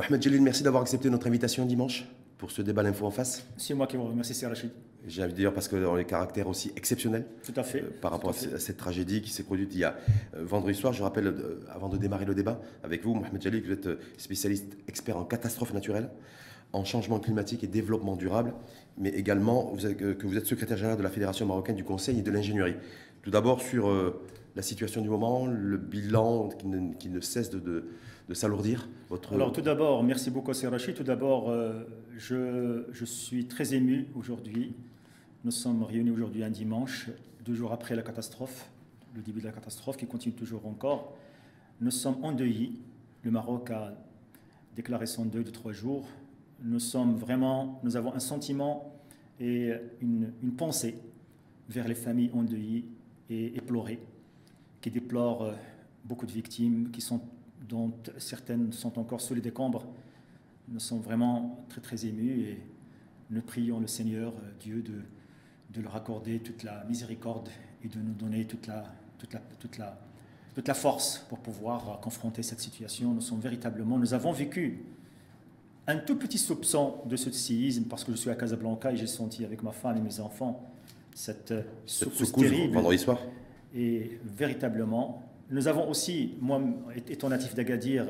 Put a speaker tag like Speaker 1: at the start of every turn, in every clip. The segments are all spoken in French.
Speaker 1: Mohamed Jalil, merci d'avoir accepté notre invitation dimanche pour ce débat L'Info en face.
Speaker 2: C'est moi qui vous remercie, c'est Rachid.
Speaker 1: J'ai envie de dire parce que dans les caractères aussi exceptionnels.
Speaker 2: Tout à fait.
Speaker 1: Euh, par rapport à, cette tragédie qui s'est produite il y a euh, vendredi soir. Je rappelle, euh, avant de démarrer le débat avec vous, Mohamed Jalil, vous êtes spécialiste expert en catastrophes naturelles, en changement climatique et développement durable, mais également que vous êtes secrétaire général de la Fédération marocaine du conseil et de l'ingénierie. Tout d'abord sur la situation du moment, le bilan qui ne, cesse de, s'alourdir
Speaker 2: votre... Alors tout d'abord, merci beaucoup Rachid. Tout d'abord, je, je, suis très ému aujourd'hui nous sommes réunis aujourd'hui un dimanche, deux jours après la catastrophe, le début de la catastrophe qui continue toujours encore. Nous sommes endeuillés. Le Maroc a déclaré son deuil de trois jours. Nous sommes vraiment, nous avons un sentiment et une, pensée vers les familles endeuillées et éplorées, qui déplorent euh, beaucoup de victimes, qui sont, dont certaines sont encore sous les décombres. Nous sommes vraiment très très émus et nous prions le Seigneur euh, Dieu de de leur accorder toute la miséricorde et de nous donner toute la, toute la, toute la, toute la force pour pouvoir confronter cette situation. Nous sommes véritablement, nous avons vécu un tout petit soupçon de ce séisme parce que je suis à Casablanca et j'ai senti avec ma femme et mes enfants cette,
Speaker 1: secousse, terrible. Vendredi soir.
Speaker 2: Et véritablement, nous avons aussi, moi étant natif d'Agadir,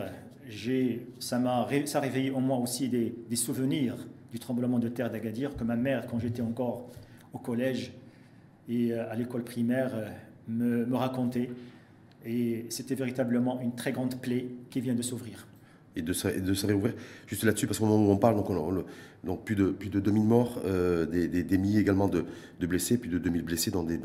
Speaker 2: ça m'a ça réveillé en moi aussi des, souvenirs du tremblement de terre d'Agadir que ma mère, quand j'étais encore au collège et euh, à l'école primaire euh, me, me racontait. Et c'était véritablement une très grande plaie qui vient de s'ouvrir.
Speaker 1: Et de, se, de se réouvrir. Juste là-dessus, parce qu'au moment où on parle, donc, donc plus, de, plus de 2000 morts, euh, des, des, milliers également de, de, blessés, plus de 2000 blessés, dans des,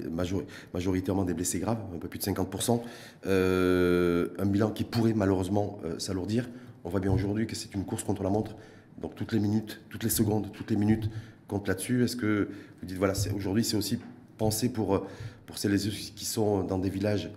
Speaker 1: majoritairement des blessés graves, un peu plus de 50%. un bilan qui pourrait malheureusement s'alourdir. On voit bien aujourd'hui que c'est une course contre la montre. Donc toutes les minutes, toutes les secondes, toutes les minutes, compte là-dessus Est-ce que vous dites, voilà, aujourd'hui, c'est aussi pensé pour, pour celles qui sont dans des villages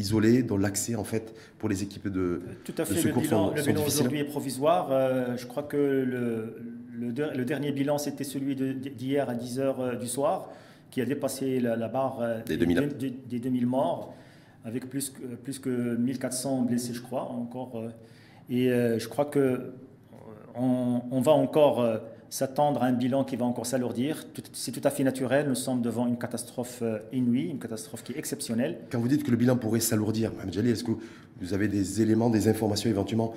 Speaker 1: isolés, dont l'accès, en fait, pour les équipes de,
Speaker 2: Tout à fait. le bilan, le bilan aujourd'hui est provisoire. Euh, je crois que le, le, dernier bilan, c'était celui d'hier à 10h euh, du soir, qui a dépassé la, barre euh,
Speaker 1: des, 2000.
Speaker 2: Des, 2000 morts, avec plus, plus que 1400 blessés, je crois, encore. Et je crois que on, on va encore s'attendre à un bilan qui va encore s'alourdir. C'est tout à fait naturel. Nous sommes devant une catastrophe euh, inouïe, une catastrophe qui est exceptionnelle.
Speaker 1: Quand vous dites que le bilan pourrait s'alourdir, Mme Djali, est-ce que vous avez des éléments, des informations éventuellement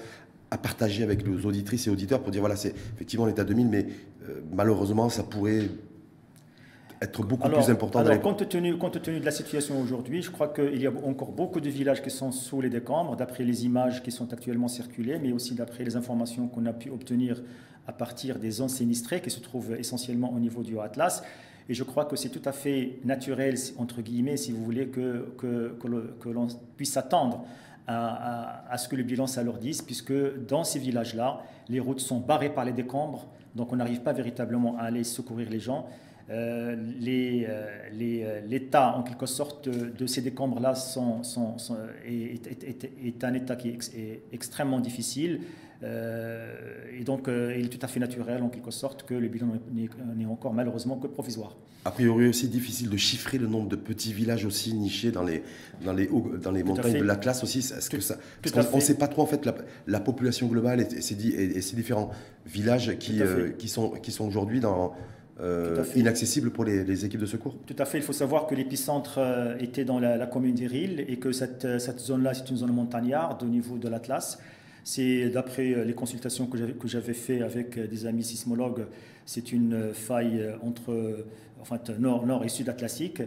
Speaker 1: à partager avec nos auditrices et auditeurs pour dire voilà, c'est effectivement l'état 2000, mais euh, malheureusement, ça pourrait être beaucoup plus important.
Speaker 2: Alors, compte, tenu, compte tenu de la situation aujourd'hui, je crois qu'il y a encore beaucoup de villages qui sont sous les décombres, d'après les images qui sont actuellement circulées, mais aussi d'après les informations qu'on a pu obtenir à partir des zones sinistrées qui se trouvent essentiellement au niveau du Haut-Atlas. Et je crois que c'est tout à fait naturel, entre guillemets, si vous voulez, que, que, que l'on puisse s'attendre à, à, ce que le bilan s'alourdisse, puisque dans ces villages-là, les routes sont barrées par les décombres, donc on n'arrive pas véritablement à aller secourir les gens. Euh, euh, euh, l'état, en quelque sorte, de, ces décombres-là sont, sont, est, est, est, un état qui est, extrêmement difficile. Et donc, il est tout à fait naturel, en quelque sorte, que le bilan n'est encore malheureusement que provisoire.
Speaker 1: A priori aussi difficile de chiffrer le nombre de petits villages aussi nichés dans les, dans les, dans les montagnes de la classe aussi. Est-ce que ça, parce qu'on ne sait pas trop en fait la, la population globale et, ces, et, ces différents villages qui, qui sont, qui sont aujourd'hui dans euh, inaccessible pour les, équipes de secours
Speaker 2: Tout à fait. Il faut savoir que l'épicentre euh, était dans la, commune d'Iril et que cette, euh, cette zone-là, c'est une zone montagnarde au niveau de l'Atlas. C'est d'après les consultations que j'avais fait avec des amis sismologues, c'est une faille entre enfin, nord, nord et sud atlantique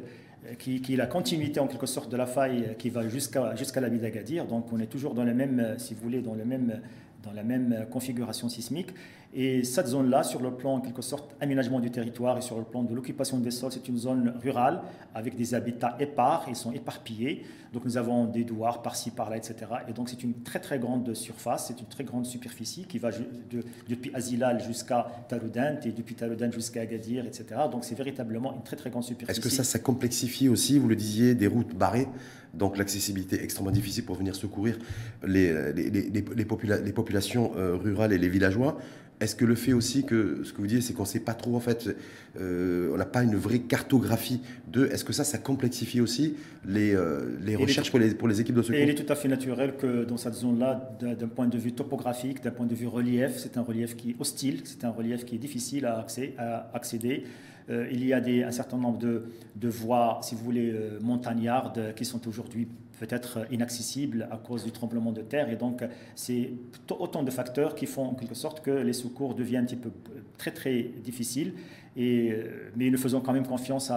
Speaker 2: qui, qui, est la continuité en quelque sorte de la faille qui va jusqu'à la ville d'Agadir. Donc on est toujours dans le même, si vous voulez, dans même dans la même configuration sismique. Et cette zone-là, sur le plan en quelque sorte aménagement du territoire et sur le plan de l'occupation des sols, c'est une zone rurale avec des habitats épars, ils sont éparpillés. Donc nous avons des douars par-ci, par-là, etc. Et donc c'est une très très grande surface, c'est une très grande superficie qui va de, depuis Azilal jusqu'à Taroudant et depuis Taroudant jusqu'à Agadir, etc. Donc c'est véritablement une très très grande superficie.
Speaker 1: Est-ce que ça, ça complexifie aussi, vous le disiez, des routes barrées? Donc l'accessibilité extrêmement difficile pour venir secourir les, les, les, les populations euh, rurales et les villageois. Est-ce que le fait aussi que ce que vous dites, c'est qu'on ne sait pas trop, en fait, euh, on n'a pas une vraie cartographie de. Est-ce que ça, ça complexifie aussi les, euh, les recherches pour les, pour les équipes de secours
Speaker 2: il est tout à fait naturel que dans cette zone-là, d'un point de vue topographique, d'un point de vue relief, c'est un relief qui est hostile, c'est un relief qui est difficile à, à accéder. Euh, il y a des, un certain nombre de, de voies, si vous voulez, montagnardes qui sont aujourd'hui peut-être inaccessible à cause du tremblement de terre. Et donc, c'est autant de facteurs qui font en quelque sorte que les secours deviennent un petit peu très, très difficiles. Et, euh, mais nous faisons quand même confiance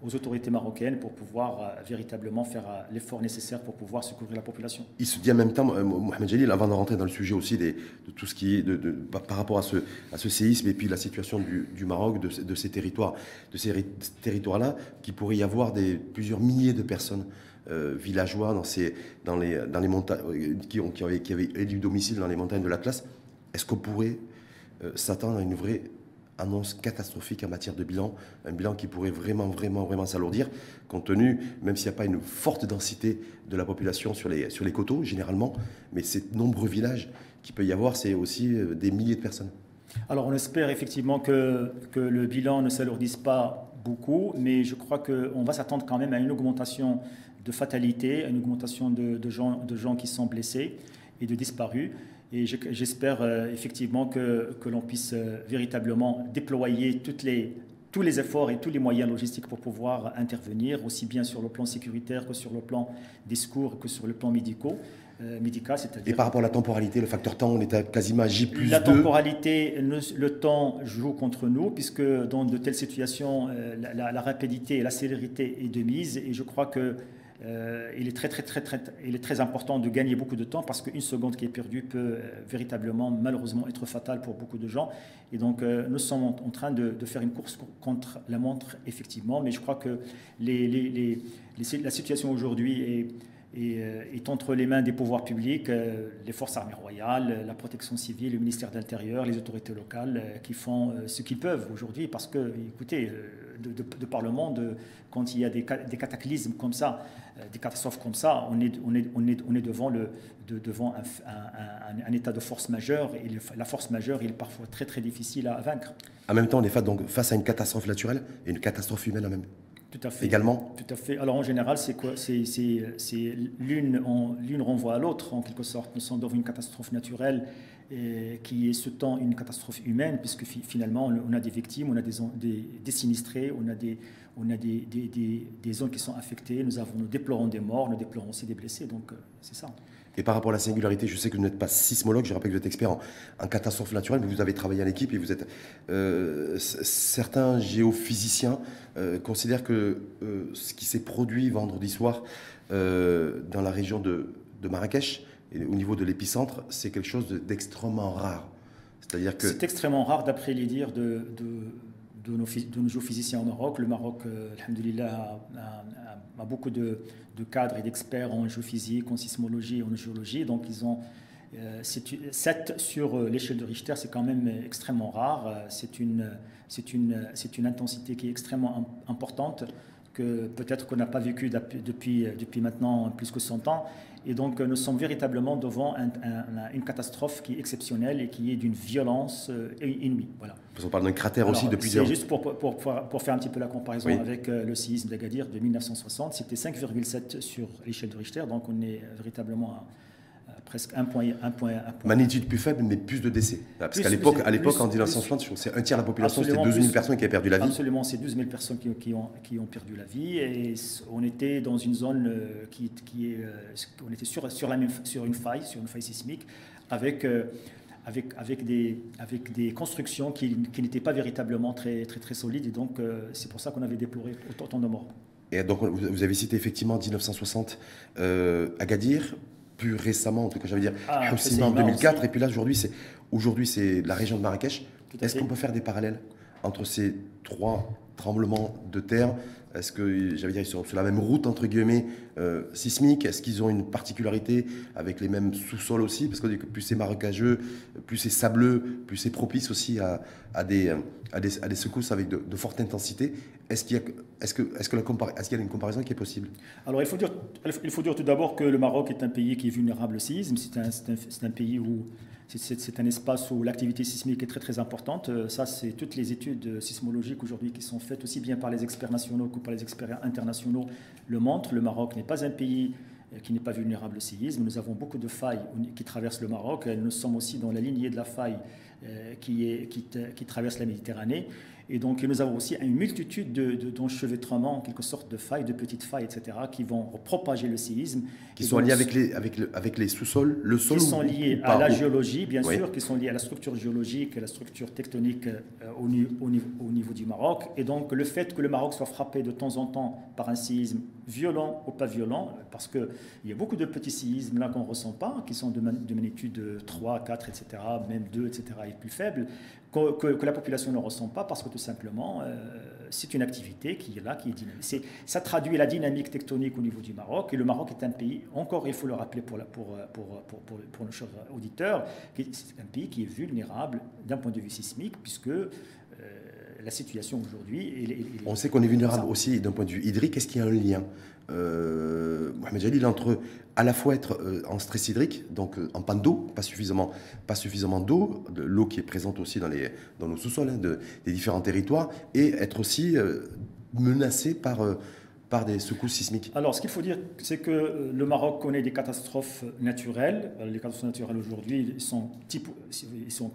Speaker 2: aux autorités marocaines pour pouvoir euh, véritablement faire euh, l'effort nécessaire pour pouvoir secourir la population.
Speaker 1: Il se dit en même temps, Mohamed Jalil, avant de rentrer dans le sujet aussi de tout ce qui est de, par rapport à ce, séisme et puis la situation du, Maroc, de, de, ces territoires, de ces territoires-là, qu'il pourrait y avoir des, plusieurs milliers de personnes euh, villageois dans, ces, dans, les, dans les montagnes, euh, qui, qui, avaient, qui élu domicile dans les montagnes de l'Atlas, est-ce qu'on pourrait euh, s'attendre à une vraie annonce catastrophique en matière de bilan, un bilan qui pourrait vraiment, vraiment, vraiment s'alourdir, compte tenu, même s'il n'y a pas une forte densité de la population sur les, sur les coteaux, généralement, mais ces nombreux villages qu'il peut y avoir, c'est aussi des milliers de personnes?
Speaker 2: Alors on espère effectivement que, que le bilan ne s'alourdisse pas beaucoup, mais je crois qu'on va s'attendre quand même à une augmentation de fatalité, une augmentation de, gens, de gens qui sont blessés et de disparus. Et j'espère euh, effectivement que, que l'on puisse euh, véritablement déployer toutes les, tous les efforts et tous les moyens logistiques pour pouvoir intervenir, aussi bien sur le plan sécuritaire que sur le plan des secours, que sur le plan médical. Euh, médical,
Speaker 1: et par rapport à la temporalité, le facteur temps, on est à quasiment à J plus
Speaker 2: La temporalité, le, temps joue contre nous, puisque dans de telles situations, la, la rapidité et la célérité est de mise. Et je crois que euh, il, est très, très, très, très, il est très important de gagner beaucoup de temps parce qu'une seconde qui est perdue peut euh, véritablement, malheureusement, être fatale pour beaucoup de gens. Et donc, euh, nous sommes en, train de, faire une course contre la montre, effectivement. Mais je crois que la situation aujourd'hui est entre les mains des pouvoirs publics, les forces armées royales, la protection civile, le ministère de l'Intérieur, les autorités locales, qui font ce qu'ils peuvent aujourd'hui, parce que, écoutez, de, par le monde, quand il y a des, cataclysmes comme ça, des catastrophes comme ça, on est, on est, on est, on est devant, le, devant un, un, état de force majeure, et la force majeure est parfois très très difficile à vaincre.
Speaker 1: En même temps, on est face, donc, face à une catastrophe naturelle et une catastrophe humaine en même temps. Tout à fait. Également
Speaker 2: Tout à fait. Alors en général, c'est quoi? C'est l'une l'une renvoie à l'autre en quelque sorte. Nous sommes dans une catastrophe naturelle qui est ce temps une catastrophe humaine, puisque finalement on a des victimes, on a des, sinistrés, on a des on a des, des, zones qui sont affectées. Nous avons nous déplorons des morts, nous déplorons aussi des blessés. Donc euh, c'est ça.
Speaker 1: Et par rapport à la singularité, je sais que vous n'êtes pas sismologue, je rappelle que vous êtes expert en, en catastrophe naturelle, mais vous avez travaillé en équipe et vous êtes. Euh, certains géophysiciens euh, considèrent que ce qui s'est produit vendredi soir dans la région de Marrakech, au niveau de l'épicentre, c'est quelque chose d'extrêmement rare.
Speaker 2: C'est extrêmement rare, d'après les dires de, nos, géophysiciens au Maroc. Le Maroc, alhamdoulilah, a, a beaucoup de, cadres et d'experts en géophysique, en sismologie, en géologie. Donc, ils ont 7 euh, sur euh, l'échelle de Richter, c'est quand même extrêmement rare. Euh, c'est une, intensité qui est extrêmement importante que peut-être qu'on n'a pas vécu depuis maintenant plus que 100 ans. Et donc, nous sommes véritablement devant une catastrophe qui est exceptionnelle et qui est d'une violence euh, inouïe. Voilà.
Speaker 1: On parle d'un cratère aussi depuis
Speaker 2: C'est juste pour, pour, pour, faire un petit peu la comparaison avec euh, le séisme d'Agadir de 1960. C'était 5,7 sur l'échelle de Richter, donc on est véritablement à presque un point, un point, un point.
Speaker 1: Magnitude plus faible, mais plus de décès. Parce qu'à l'époque, à l'époque, en 1960, c'est un tiers de la population, c'était 12 000 personnes qui avaient perdu la vie.
Speaker 2: Absolument, c'est 12 000 personnes qui, qui, ont, qui ont perdu la vie. Et on était dans une zone euh, qui, qui est. Euh, on était sur, sur, la même, sur une faille, sur une faille sismique, avec. Euh, avec, avec, des, avec des constructions qui, qui n'étaient pas véritablement très, très, très solides. Et donc, c'est pour ça qu'on avait déploré autant de morts.
Speaker 1: Et donc, vous avez cité effectivement 1960 euh, Agadir, plus récemment, en tout cas, j'allais dire, ah, en 2004, et puis là, aujourd'hui, c'est aujourd'hui c'est la région de Marrakech. Est-ce qu'on peut faire des parallèles entre ces trois tremblements de terre Est-ce que, j'allais dire, ils sont sur la même route, entre guillemets, euh, sismique? Est-ce qu'ils ont une particularité avec les mêmes sous-sols aussi? Parce que plus c'est marécageux, plus c'est sableux, plus c'est propice aussi à, à, des, à, des, secousses avec de, forte intensité. Est-ce qu'il y, est que, est que la est qu'il y a une comparaison qui est possible?
Speaker 2: Alors, il faut, dire, il faut dire tout d'abord que le Maroc est un pays qui est vulnérable au séisme. C'est un, un, un, pays où c'est un espace où l'activité sismique est très très importante. Euh, ça, c'est toutes les études sismologiques aujourd'hui qui sont faites aussi bien par les experts nationaux que par les experts internationaux le montrent. Le Maroc n'est pas un pays euh, qui n'est pas vulnérable au séisme. Nous avons beaucoup de failles qui traversent le Maroc. Nous sommes aussi dans la lignée de la faille euh, qui traverse la Méditerranée. Et donc, nous avons aussi une multitude d'enchevêtrements, de, en quelque sorte, de failles, de petites failles, etc., qui vont propager le séisme.
Speaker 1: Qui sont liés avec les, avec, avec les sous-sols, le sol
Speaker 2: Qui sont liés à la géologie, bien sûr, qui sont liés à la structure géologique, à la structure tectonique euh, au, au, niveau, au, niveau, du Maroc. Et donc, le fait que le Maroc soit frappé de temps en temps par un séisme violent ou pas violent, parce qu'il y a beaucoup de petits séismes là qu'on ne ressent pas, qui sont de, de magnitude 3, 4, etc., même 2, etc., et plus faibles que, la population ne ressent pas parce que tout simplement, euh, c'est une activité qui est là, qui est dynamique. ça traduit la dynamique tectonique au niveau du Maroc. Et le Maroc est un pays, encore il faut le rappeler pour, pour, pour, pour, pour nos chers auditeurs, c'est un pays qui est vulnérable d'un point de vue sismique, puisque la situation aujourd'hui.
Speaker 1: On sait qu'on est vulnérable aussi d'un point de vue hydrique. Est-ce qu'il y a un lien? Euh, Mohamed Jalil, entre à la fois être euh, en stress hydrique, donc euh, en panne d'eau, pas suffisamment, pas suffisamment d'eau, de l'eau qui est présente aussi dans, les, dans nos sous-sols hein, des différents territoires, et être aussi euh, menacé par, par des secousses sismiques
Speaker 2: Alors, ce qu'il faut dire, c'est que le Maroc connaît des catastrophes naturelles. Les catastrophes naturelles aujourd'hui, ils sont, type, ils sont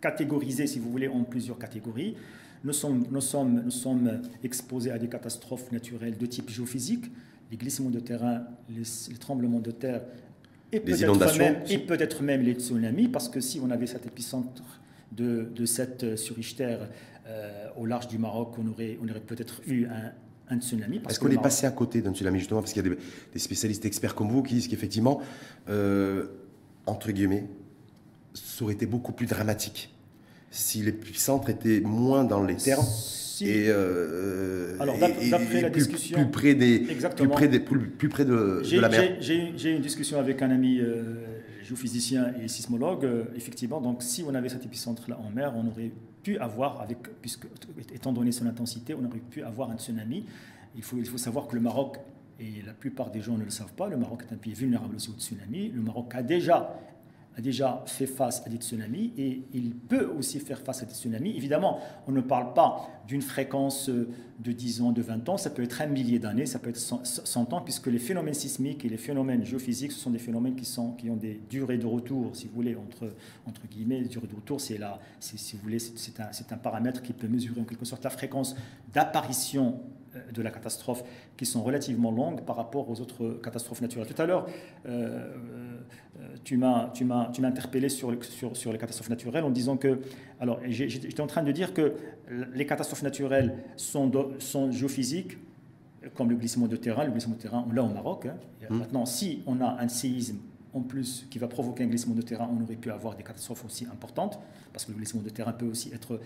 Speaker 2: catégorisés, si vous voulez, en plusieurs catégories. Nous sommes, nous, sommes, nous sommes exposés à des catastrophes naturelles de type géophysique, les glissements de terrain, les, tremblements de terre et peut-être même, peut même, les tsunamis, parce que si on avait cet épicentre de, de 7 sur Richter euh, au large du Maroc, on aurait, on aurait peut-être eu un, tsunami.
Speaker 1: Est-ce qu'on est passé à côté d'un tsunami justement? Parce qu'il y a des, spécialistes experts comme vous qui disent qu'effectivement, euh, entre guillemets, ça aurait été beaucoup plus dramatique si l'épicentre était moins dans les termes et,
Speaker 2: euh, Alors, d'après la
Speaker 1: plus,
Speaker 2: discussion,
Speaker 1: plus près des, plus près, des, plus, près de, la mer.
Speaker 2: J'ai eu une discussion avec un ami euh, géophysicien et sismologue. Euh, effectivement, donc si on avait cet épicentre-là en mer, on aurait pu avoir, avec, puisque étant donné son intensité, on aurait pu avoir un tsunami. Il faut, il faut savoir que le Maroc et la plupart des gens ne le savent pas, le Maroc est un pays vulnérable aussi au tsunami. Le Maroc a déjà a déjà fait face à des tsunamis et il peut aussi faire face à des tsunamis. Évidemment, on ne parle pas d'une fréquence de 10 ans, de 20 ans, ça peut être un millier d'années, ça peut être 100 ans, puisque les phénomènes sismiques et les phénomènes géophysiques, ce sont des phénomènes qui, sont, qui ont des durées de retour, si vous voulez, entre, entre guillemets, les durées de retour, c'est là, si vous voulez, c'est un, un paramètre qui peut mesurer en quelque sorte la fréquence d'apparition euh, de la catastrophe qui sont relativement longues par rapport aux autres catastrophes naturelles. Tout à l'heure, euh, euh, tu m'as interpellé sur, sur, sur, les catastrophes naturelles en disant que, alors j'étais en train de dire que les catastrophes naturelles sont, sont géophysiques, comme le glissement de terrain. Le glissement de terrain, on l'a au Maroc. Hein. Mmh. Maintenant, si on a un séisme en plus qui va provoquer un glissement de terrain, on aurait pu avoir des catastrophes aussi importantes, parce que le glissement de terrain peut aussi être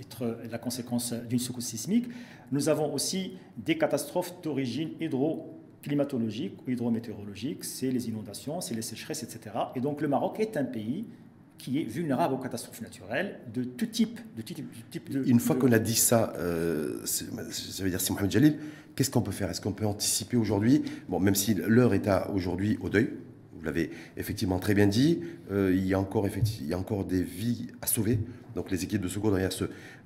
Speaker 2: être la conséquence d'une secousse sismique. Nous avons aussi des catastrophes d'origine hydroclimatologique ou hydrométéorologique, c'est les inondations, c'est les sécheresses, etc. Et donc le Maroc est un pays qui est vulnérable aux catastrophes naturelles de tout type. De, type, de,
Speaker 1: Une fois qu'on a dit ça, euh, ça veut dire c'est Mohamed Jalil, qu'est-ce qu'on peut faire? Est-ce qu'on peut anticiper aujourd'hui? Bon, même si l'heure est aujourd'hui au deuil, vous l'avez effectivement très bien dit, euh, il, y a encore, il y a encore des vies à sauver. Donc les équipes de secours derrière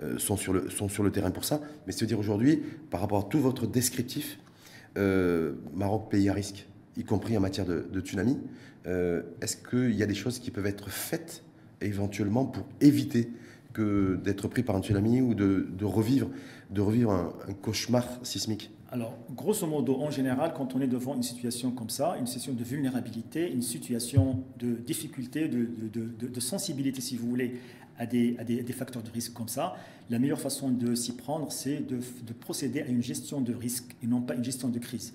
Speaker 1: euh, sont, sur le, sont sur le terrain pour ça. Mais c'est dire aujourd'hui, par rapport à tout votre descriptif, euh, Maroc, pays à risque, y compris en matière de, tsunami, est-ce qu'il y a des choses qui peuvent être faites éventuellement pour éviter d'être pris par un tsunami ou de, revivre, de revivre un cauchemar sismique?
Speaker 2: Alors, grosso modo, en général, quand on est devant une situation comme ça, une situation de vulnérabilité, une situation de difficulté, de, sensibilité, si vous voulez, à des, facteurs de risque comme ça, la meilleure façon de s'y prendre, c'est de, procéder à une gestion de risque et non pas une gestion de crise.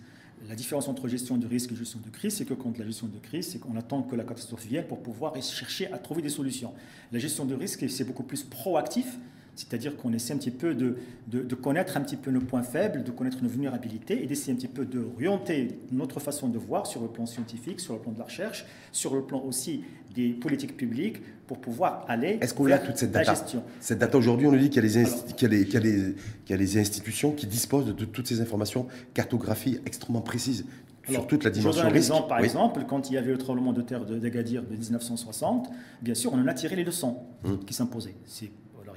Speaker 2: La différence entre gestion de risque et gestion de crise, c'est que quand la gestion de crise, c'est qu'on attend que la catastrophe vienne pour pouvoir chercher à trouver des solutions. La gestion de risque, c'est beaucoup plus proactif c'est-à-dire qu'on essaie un petit peu de, de, connaître un petit peu nos points faibles, de connaître nos vulnérabilités et d'essayer un petit peu d'orienter notre façon de voir sur le plan scientifique, sur le plan de la recherche, sur le plan aussi des politiques publiques pour pouvoir aller
Speaker 1: Est-ce qu'on a toute cette data
Speaker 2: gestion.
Speaker 1: Cette data aujourd'hui, on nous dit qu'il y, y, y, y, a les institutions qui disposent de toutes ces informations, cartographie extrêmement précises sur toute la dimension
Speaker 2: un
Speaker 1: risque.
Speaker 2: exemple, par exemple, quand il y avait le tremblement de terre d'Agadir de, 1960, bien sûr, on en a tiré les leçons hum. qui s'imposaient.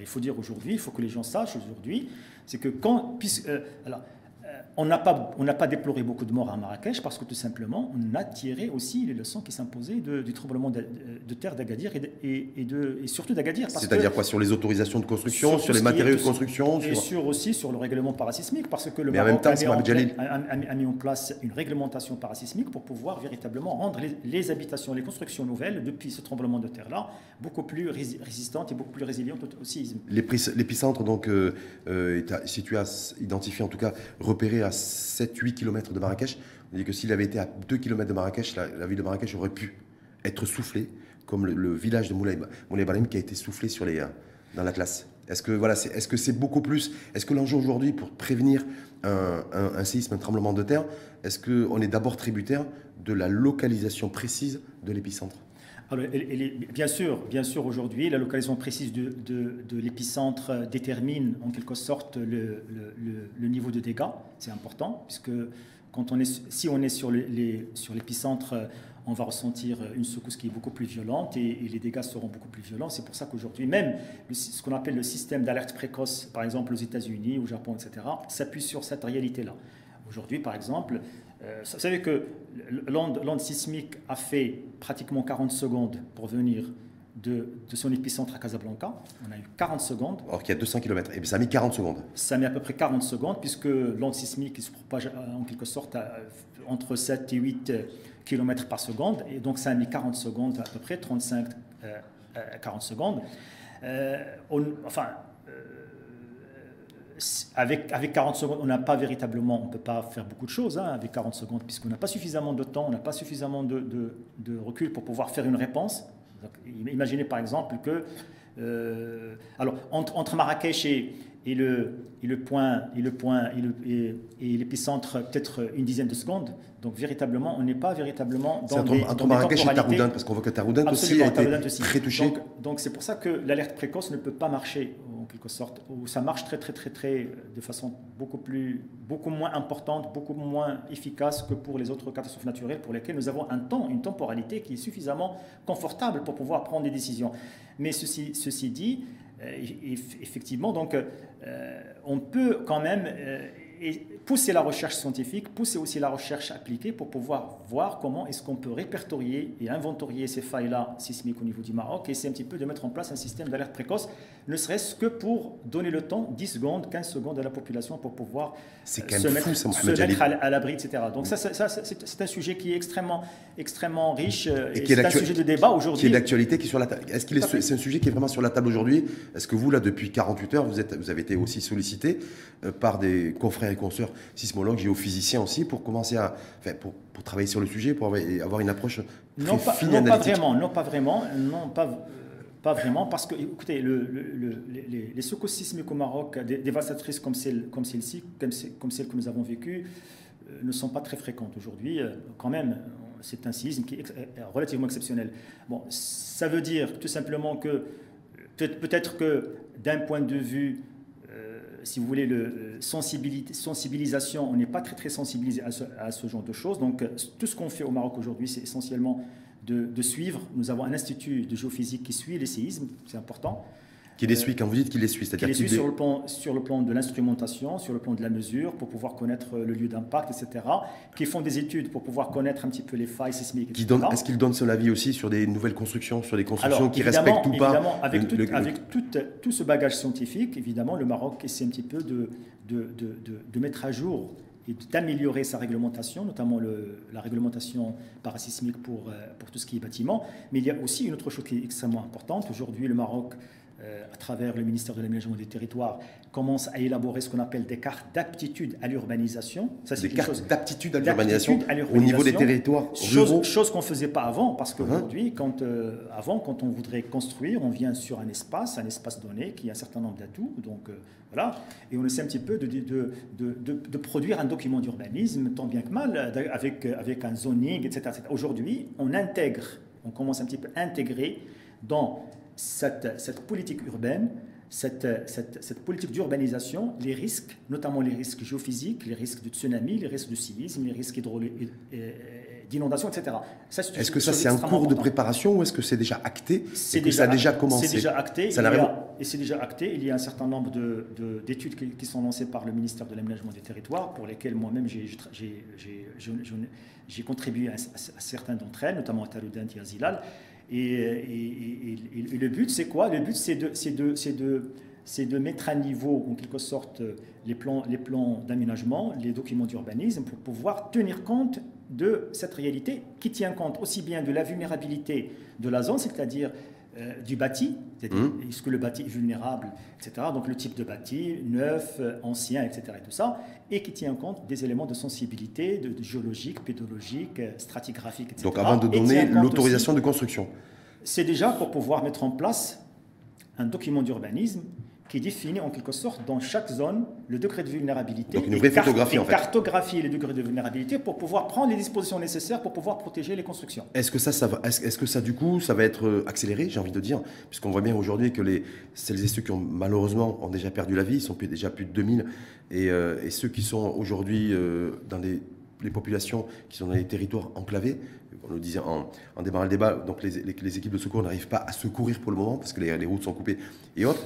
Speaker 2: Il faut dire aujourd'hui, il faut que les gens sachent aujourd'hui, c'est que quand, euh, on n'a pas, pas déploré beaucoup de morts à Marrakech parce que tout simplement, on a tiré aussi les leçons qui s'imposaient du tremblement de, terre d'Agadir et, et, et, surtout d'Agadir.
Speaker 1: C'est-à-dire quoi Sur les autorisations de construction, sur, les matériaux de construction
Speaker 2: Et sur... aussi sur le règlement parasismique parce que le
Speaker 1: Maroc
Speaker 2: a, mis a, mis en place une réglementation parasismique pour pouvoir véritablement rendre les, habitations, les constructions nouvelles depuis ce tremblement de terre-là beaucoup plus résistantes et beaucoup plus résilientes au, séisme.
Speaker 1: L'épicentre donc euh, euh, situé à identifié en tout cas repéré à 7-8 km de Marrakech. On dit que s'il avait été à 2 km de Marrakech, la, ville de Marrakech aurait pu être soufflée, comme le, village de Moulay, Balim qui a été soufflé euh, dans la classe. Est-ce que c'est beaucoup plus Est-ce que l'enjeu aujourd'hui pour prévenir un, séisme, un tremblement de terre, est-ce qu'on est d'abord tributaire de la localisation précise de l'épicentre?
Speaker 2: Bien sûr, bien sûr aujourd'hui, la localisation précise de, de, l'épicentre détermine en quelque sorte le, le, niveau de dégâts. C'est important, puisque quand on est, si on est sur l'épicentre, on va ressentir une secousse qui est beaucoup plus violente et, les dégâts seront beaucoup plus violents. C'est pour ça qu'aujourd'hui, même ce qu'on appelle le système d'alerte précoce, par exemple aux États-Unis, au Japon, etc., s'appuie sur cette réalité-là. Aujourd'hui, par exemple, euh, vous savez que l'onde sismique a fait pratiquement 40 secondes pour venir de, son épicentre à Casablanca. On a eu 40 secondes.
Speaker 1: Alors qu'il y a 200 km. Et ça a mis 40 secondes.
Speaker 2: Ça a mis à peu près 40 secondes, puisque l'onde sismique se propage euh, en quelque sorte entre 7 et 8 km par seconde. Et donc ça a mis 40 secondes, à peu près 35, 40 euh, secondes. enfin, avec, avec 40 secondes, on n'a pas véritablement, on ne peut pas faire beaucoup de choses hein, avec 40 secondes, puisqu'on n'a pas suffisamment de temps, on n'a pas suffisamment de, de, recul pour pouvoir faire une réponse. imaginez par exemple que, euh, alors entre, Marrakech et, et, le, et le point et le point et l'épicentre peut-être une dizaine de secondes. Donc véritablement, on n'est pas véritablement
Speaker 1: dans entre, entre Marrakech et Taroudant, parce qu'on voit que Taroudant aussi a été très touché.
Speaker 2: Donc c'est pour ça que l'alerte précoce ne peut pas marcher en quelque sorte, ou ça marche très très très très de façon beaucoup plus, beaucoup moins importante, beaucoup moins efficace que pour les autres catastrophes naturelles pour lesquelles nous avons un temps, une temporalité qui est suffisamment confortable pour pouvoir prendre des décisions. Mais ceci, ceci dit, euh, effectivement, donc euh, on peut quand même euh, pousser la recherche scientifique, pousser aussi la recherche appliquée pour pouvoir voir comment est-ce qu'on peut répertorier et inventorier ces failles-là sismiques au niveau du Maroc et c'est un petit peu de mettre en place un système d'alerte précoce, ne serait-ce que pour donner le temps, 10 secondes, 15 secondes à la population pour pouvoir
Speaker 1: se mettre,
Speaker 2: se mettre à, l'abri, etc. Donc ça, ça c'est un sujet qui est extrêmement, extrêmement riche et, et c'est un sujet de débat aujourd'hui.
Speaker 1: Qui est d'actualité, qui est sur la table. Est-ce qu'il est, c'est un sujet qui est vraiment sur la table aujourd'hui? Est-ce que vous, là, depuis 48 heures, vous, êtes, vous avez été aussi sollicité euh, par des confrères consoeurs sismologues, géophysiciens aussi, pour commencer à, enfin, pour, pour, travailler sur le sujet, pour avoir une approche très
Speaker 2: non, pas,
Speaker 1: fine
Speaker 2: non pas vraiment, non pas vraiment, non pas, pas vraiment, parce que, écoutez, le, les, les, secousses sismiques au Maroc, dévastatrices comme celle comme celle-ci, comme, comme celle que nous avons vécue, euh, ne sont pas très fréquentes aujourd'hui. Euh, quand même, c'est un séisme qui est relativement exceptionnel. Bon, ça veut dire tout simplement que peut-être que d'un point de vue si vous voulez, le, euh, sensibilisation, on n'est pas très très sensibilisé à ce, genre de choses. Donc tout ce qu'on fait au Maroc aujourd'hui, c'est essentiellement de, suivre. Nous avons un institut de géophysique qui suit les séismes, c'est important.
Speaker 1: Qui les suit, quand vous dites qu'il les suit,
Speaker 2: c'est-à-dire qu'il les suit sur le, plan, sur le plan de l'instrumentation, sur le plan de la mesure, pour pouvoir connaître le lieu d'impact, etc. Qui font des études pour pouvoir connaître un petit peu les failles sismiques,
Speaker 1: Est-ce qu'ils donnent son avis aussi sur des nouvelles constructions, sur des constructions qui respectent ou pas
Speaker 2: Évidemment, avec, tout, avec tout, tout, ce bagage scientifique, évidemment, le Maroc essaie un petit peu de, de, de, de mettre à jour et d'améliorer sa réglementation, notamment le, la réglementation parasismique pour, euh, pour tout ce qui est bâtiment. Mais il y a aussi une autre chose qui est extrêmement importante. Aujourd'hui, le Maroc euh, à travers le ministère de l'aménagement des territoires, commence à élaborer ce qu'on appelle des cartes d'aptitude à l'urbanisation.
Speaker 1: Ça, c'est des cartes d'aptitude à l'urbanisation au niveau des territoires
Speaker 2: chose, Chose qu'on ne faisait pas avant, parce qu'aujourd'hui, uh-huh. quand, euh, avant, quand on voudrait construire, on vient sur un espace, un espace donné qui a un certain nombre d'atouts, donc euh, voilà, et on essaie un petit peu de, de, de, de produire un document d'urbanisme, tant bien que mal, avec, avec un zoning, etc. etc. Aujourd'hui, on intègre, on commence un petit peu à intégrer dans cette, politique urbaine cette, cette, cette politique d'urbanisation, les risques, notamment les risques géophysiques, les risques de tsunami, les risques de séisme, les risques d'inondation, etc.
Speaker 1: Est-ce que ça, c'est un cours de préparation ou est-ce que c'est déjà acté
Speaker 2: C'est
Speaker 1: déjà, ça a déjà commencé
Speaker 2: C'est déjà acté. Ça et c'est déjà acté. Il y a un certain nombre d'études de, qui, sont lancées par le ministère de l'Aménagement des Territoires, pour lesquelles moi-même j'ai contribué à, certains d'entre elles, notamment à Taroudant et à Zilal. Et, le but, c'est quoi? Le but, c'est de, de, de, de, mettre à niveau, en quelque sorte, les plans, les plans d'aménagement, les documents d'urbanisme, pour pouvoir tenir compte de cette réalité qui tient compte aussi bien de la vulnérabilité de la zone, c'est-à-dire euh, du bâti, c'est-à-dire mmh. est-ce que le bâti est vulnérable, etc. Donc le type de bâti, neuf, ancien, etc. Et tout ça, et qui tient compte des éléments de sensibilité, de, géologique, pédologique, stratigraphique, etc.
Speaker 1: Donc avant de donner l'autorisation de construction.
Speaker 2: C'est déjà pour pouvoir mettre en place un document d'urbanisme qui définit en quelque sorte dans chaque zone le degré de vulnérabilité.
Speaker 1: Donc une vraie photographie en fait.
Speaker 2: Cartographier les degrés de vulnérabilité pour pouvoir prendre les dispositions nécessaires pour pouvoir protéger les constructions.
Speaker 1: Est-ce que ça, ça va, est-ce, que ça du coup, ça va être euh, accéléré, j'ai envie de dire, puisqu'on voit bien aujourd'hui que les celles et ceux qui ont malheureusement ont déjà perdu la vie, ils sont déjà plus de 2000, et, euh, et ceux qui sont aujourd'hui euh, dans des les populations qui sont dans les territoires enclavés, on le disait en, en démarrant le débat, donc les, les, équipes de secours n'arrivent pas à secourir pour le moment parce que les, les routes sont coupées et autres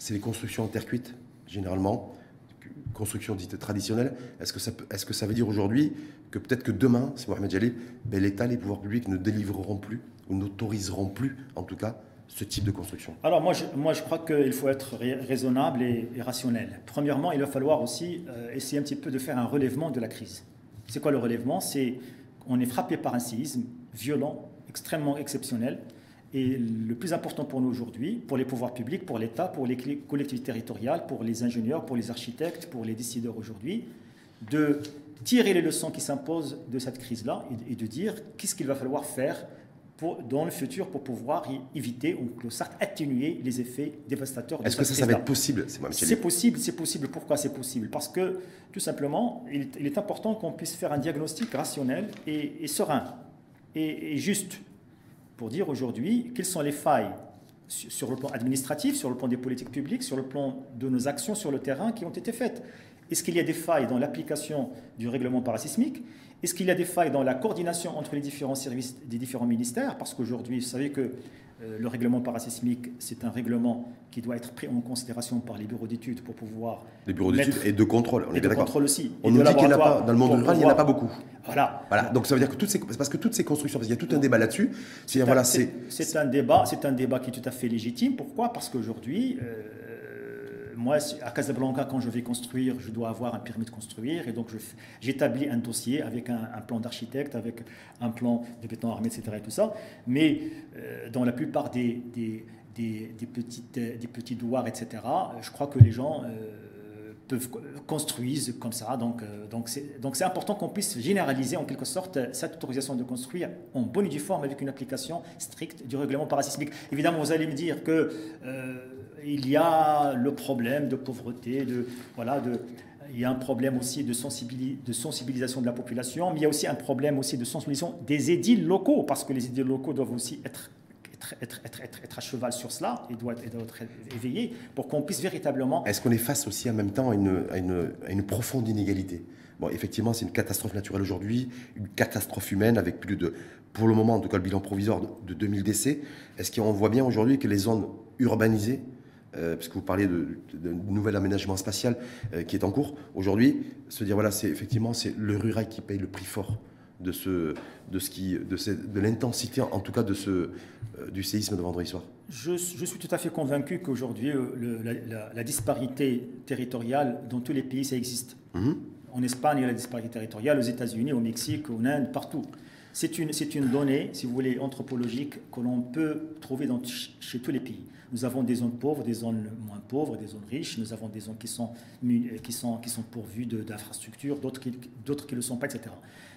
Speaker 1: c'est les constructions en terre cuite, généralement, constructions dites traditionnelles. Est-ce que, ça veut dire aujourd'hui que peut-être que demain, c'est Mohamed Jalil, ben l'État, les pouvoirs publics ne délivreront plus, ou n'autoriseront plus, en tout cas, ce type de construction?
Speaker 2: Alors moi je, moi, je crois qu'il faut être raisonnable et, rationnel. Premièrement, il va falloir aussi euh, essayer un petit peu de faire un relèvement de la crise. C'est quoi le relèvement? C'est on est frappé par un séisme violent, extrêmement exceptionnel, et le plus important pour nous aujourd'hui, pour les pouvoirs publics, pour l'État, pour les collectivités territoriales, pour les ingénieurs, pour les architectes, pour les décideurs aujourd'hui, de tirer les leçons qui s'imposent de cette crise-là et, de dire qu'est-ce qu'il va falloir faire pour, dans le futur pour pouvoir éviter ou atténuer les effets dévastateurs de
Speaker 1: Est-ce que ça, ça va être possible
Speaker 2: C'est possible, c'est possible. Pourquoi c'est possible? Parce que, tout simplement, il, est important qu'on puisse faire un diagnostic rationnel et, serein et juste pour dire aujourd'hui quelles sont les failles sur le plan administratif, sur le plan des politiques publiques, sur le plan de nos actions sur le terrain qui ont été faites. Est-ce qu'il y a des failles dans l'application du règlement parasismique? Est-ce qu'il y a des failles dans la coordination entre les différents services des différents ministères? Parce qu'aujourd'hui, vous savez que le règlement parasismique, c'est un règlement qui doit être pris en considération par les bureaux d'études pour pouvoir.
Speaker 1: Les bureaux d'études et de contrôle,
Speaker 2: on est d'accord. contrôle aussi.
Speaker 1: On nous dit qu'il n'y en a pas, dans le monde rural, il n'y en a pas beaucoup. Voilà. voilà. Donc ça veut dire que toutes ces, parce que toutes ces constructions, parce qu'il y a tout un débat là-dessus.
Speaker 2: C'est voilà, un débat, un débat qui est tout à fait légitime. Pourquoi? Parce qu'aujourd'hui. Euh, moi, à Casablanca, quand je vais construire, je dois avoir un permis de construire. Et donc, j'établis un dossier avec un, plan d'architecte, avec un plan de béton armé, etc. Mais euh, dans la plupart des, des, des, petites, petits douars, etc., je crois que les gens. Euh, peuvent construisent comme ça. Donc, euh, donc c'est important qu'on puisse généraliser en quelque sorte cette autorisation de construire en bonne et due forme avec une application stricte du règlement parasismique. Évidemment, vous allez me dire que il y a le problème de pauvreté, de, voilà, de, il y a un problème aussi de, sensibilisation de la population, mais il y a aussi un problème aussi de sensibilisation des édiles locaux, parce que les édiles locaux doivent aussi être, être, être, être à cheval sur cela et doivent, être éveillés pour qu'on puisse véritablement...
Speaker 1: Est-ce qu'on est face aussi en même temps à une, une profonde inégalité? Bon, effectivement, c'est une catastrophe naturelle aujourd'hui, une catastrophe humaine avec plus de, pour le moment, en tout cas le bilan provisoire de, de 2000 décès. Est-ce qu'on voit bien aujourd'hui que les zones urbanisées euh, puisque vous parliez de, nouvel aménagement spatial euh, qui est en cours aujourd'hui, se dire voilà, c'est effectivement c'est le rural qui paye le prix fort de ce, de ce qui, de, de l'intensité en tout cas de ce, euh, du séisme de vendredi soir.
Speaker 2: Je, je suis tout à fait convaincu qu'aujourd'hui la, la, disparité territoriale dans tous les pays ça existe. Mhm. En Espagne, il y a la disparité territoriale, aux États-Unis, au Mexique, en Inde, partout. C'est une, une donnée, si vous voulez, anthropologique que l'on peut trouver dans, chez tous les pays. Nous avons des zones pauvres, des zones moins pauvres, des zones riches. Nous avons des zones qui sont, qui sont, qui sont pourvues d'infrastructures, d'autres qui ne le sont pas, etc.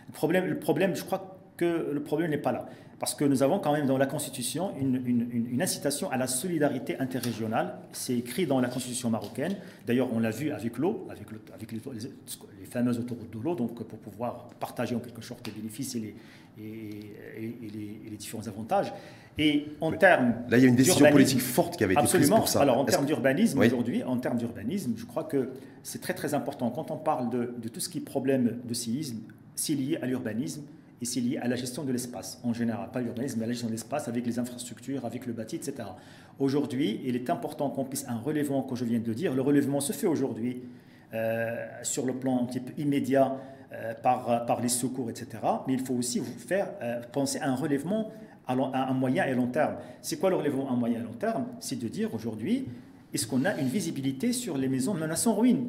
Speaker 2: Le problème, le problème, je crois que le problème n'est pas là. parce que nous avons quand même dans la Constitution une, incitation à la solidarité interrégionale. C'est écrit dans la Constitution marocaine. D'ailleurs, on l'a vu avec l'eau, avec, les, fameuses autoroutes de l'eau, donc pour pouvoir partager en quelque sorte les bénéfices et les, et, les, différents avantages. Et en termes
Speaker 1: là, il y a une décision politique forte qui avait été prise pour ça.
Speaker 2: Alors, en termes d'urbanisme aujourd'hui, en termes d'urbanisme, je crois que c'est très très important quand on parle de, de tout ce qui est problème de séisme, c'est lié à l'urbanisme et c'est lié à la gestion de l'espace en général, pas l'urbanisme, mais à la gestion de l'espace avec les infrastructures, avec le bâti, etc. Aujourd'hui, il est important qu'on puisse un relèvement que je viens de dire. Le relèvement se fait aujourd'hui euh, sur le plan un petit peu immédiat euh, par, par les secours, etc. Mais il faut aussi vous faire euh, penser à un relèvement à, un moyen et long terme. C'est quoi le relèvement à moyen et long terme? C'est de dire aujourd'hui, est-ce qu'on a une visibilité sur les maisons menaçant en ruine?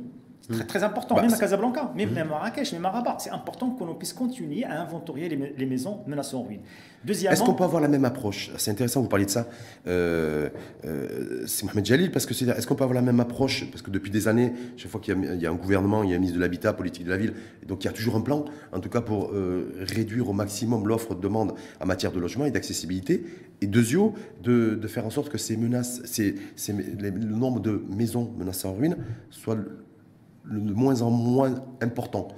Speaker 2: Très, très important, bah, même à Casablanca, même, à Marrakech, même à Rabat. C'est important qu'on puisse continuer à inventorier les, maisons menacées en ruine.
Speaker 1: Deuxièmement. Est-ce qu'on peut avoir la même approche? C'est intéressant, vous parliez de ça. Euh, euh, c'est Mohamed Jalil, parce que c'est est-ce qu'on peut avoir la même approche? Parce que depuis des années, chaque fois qu'il y, a un gouvernement, il y a un ministre de l'Habitat, politique de la ville, donc il y a toujours un plan, en tout cas pour euh, réduire au maximum l'offre de demande en matière de logement et d'accessibilité. Et deuxièmement, de, de, faire en sorte que ces menaces, ces, le nombre de maisons menacées en ruine soit de moins en moins important.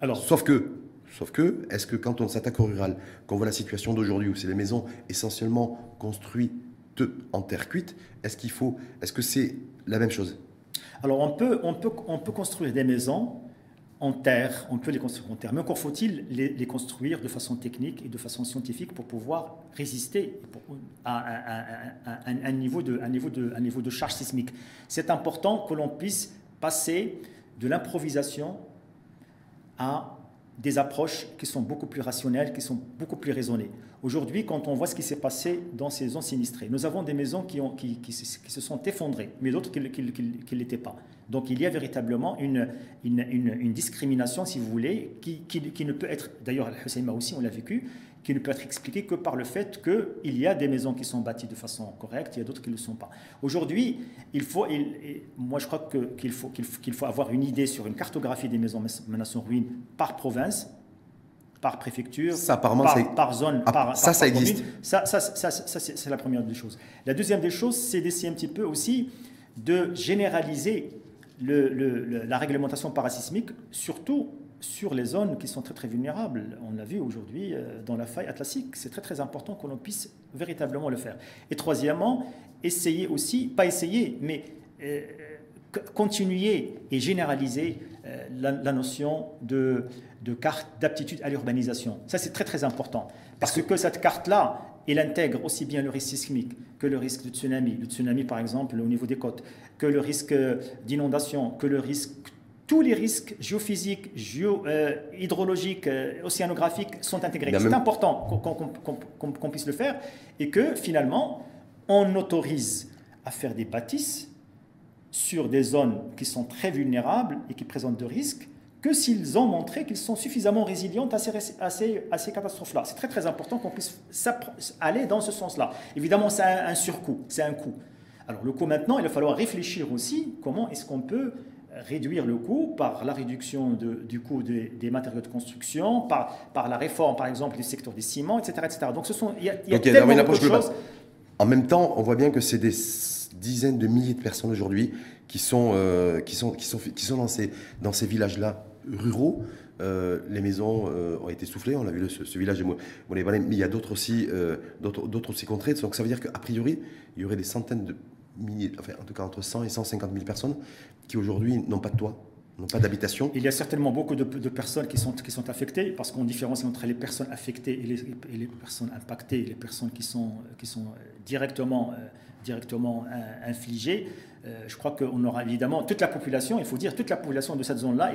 Speaker 1: Alors, sauf que, sauf que, est-ce que quand on s'attaque au rural, qu'on voit la situation d'aujourd'hui où c'est des maisons essentiellement construites en terre cuite, est-ce qu'il faut, est-ce que c'est la même chose?
Speaker 2: Alors on peut, on peut, on peut construire des maisons en terre, on peut les construire en terre, mais encore faut-il les, construire de façon technique et de façon scientifique pour pouvoir résister à, un, niveau de, un, niveau de, un niveau de charge sismique. C'est important que l'on puisse passer de l'improvisation à des approches qui sont beaucoup plus rationnelles, qui sont beaucoup plus raisonnées. Aujourd'hui, quand on voit ce qui s'est passé dans ces zones sinistrées, nous avons des maisons qui, se sont effondrées, mais d'autres qui ne l'étaient pas. Donc il y a véritablement une, discrimination, si vous voulez, qui, ne peut être, d'ailleurs, Hussein aussi, on l'a vécu, qui ne peut être expliqué que par le fait qu'il y a des maisons qui sont bâties de façon correcte, il y a d'autres qui ne le sont pas. Aujourd'hui, il faut, moi je crois qu'il faut, qu'il faut avoir une idée sur une cartographie des maisons menacées en ruine par province, par préfecture, par, zone,
Speaker 1: ah,
Speaker 2: par,
Speaker 1: ça, ça existe.
Speaker 2: Ça, ça, ça, c'est la première des choses. La deuxième des choses, c'est d'essayer un petit peu aussi de généraliser le, la réglementation parasismique, surtout sur les zones qui sont très très vulnérables. On l'a vu aujourd'hui euh, dans la faille atlantique. C'est très très important qu'on puisse véritablement le faire. Et troisièmement, essayer aussi, pas essayer, mais euh, continuer et généraliser euh, la, notion de, carte d'aptitude à l'urbanisation. Ça c'est très très important. Parce que cette carte-là, elle intègre aussi bien le risque sismique que le risque de tsunami. Le tsunami par exemple au niveau des côtes, que le risque d'inondation, que le risque tous les risques géophysiques, géo, euh, hydrologiques, euh, océanographiques sont intégrés. C'est important qu'on puisse le faire et que finalement, on autorise à faire des bâtisses sur des zones qui sont très vulnérables et qui présentent de risques que s'ils ont montré qu'ils sont suffisamment résilientes à ces, ces, catastrophes-là. C'est très très important qu'on puisse aller dans ce sens-là. Évidemment, c'est un, un surcoût, c'est un coût. Alors le coût maintenant, il va falloir réfléchir aussi comment est-ce qu'on peut réduire le coût par la réduction du coût des, matériaux de construction, par, par la réforme, par exemple, du secteur des ciments, etc. etc. Donc, ce sont, il y a, y a tellement de choses.
Speaker 1: En même temps, on voit bien que c'est des dizaines de milliers de personnes aujourd'hui qui sont, euh, qui sont, qui sont, qui sont dans ces, dans ces villages-là ruraux. Euh, les maisons euh, ont été soufflées, on a vu ce, village mais il y a d'autres aussi, d'autres aussi contrées. Donc ça veut dire qu'a priori, il y aurait des centaines de en tout cas entre 100 et 150 000 personnes qui aujourd'hui n'ont pas de toit, n'ont pas d'habitation.
Speaker 2: Il y a certainement beaucoup de, personnes qui sont, qui sont affectées, parce qu'on différencie entre les personnes affectées et les, personnes impactées, les personnes qui sont, qui sont directement, euh, directement euh, infligées. Euh, je crois qu'on aura évidemment toute la population, il faut dire, toute la population de cette zone-là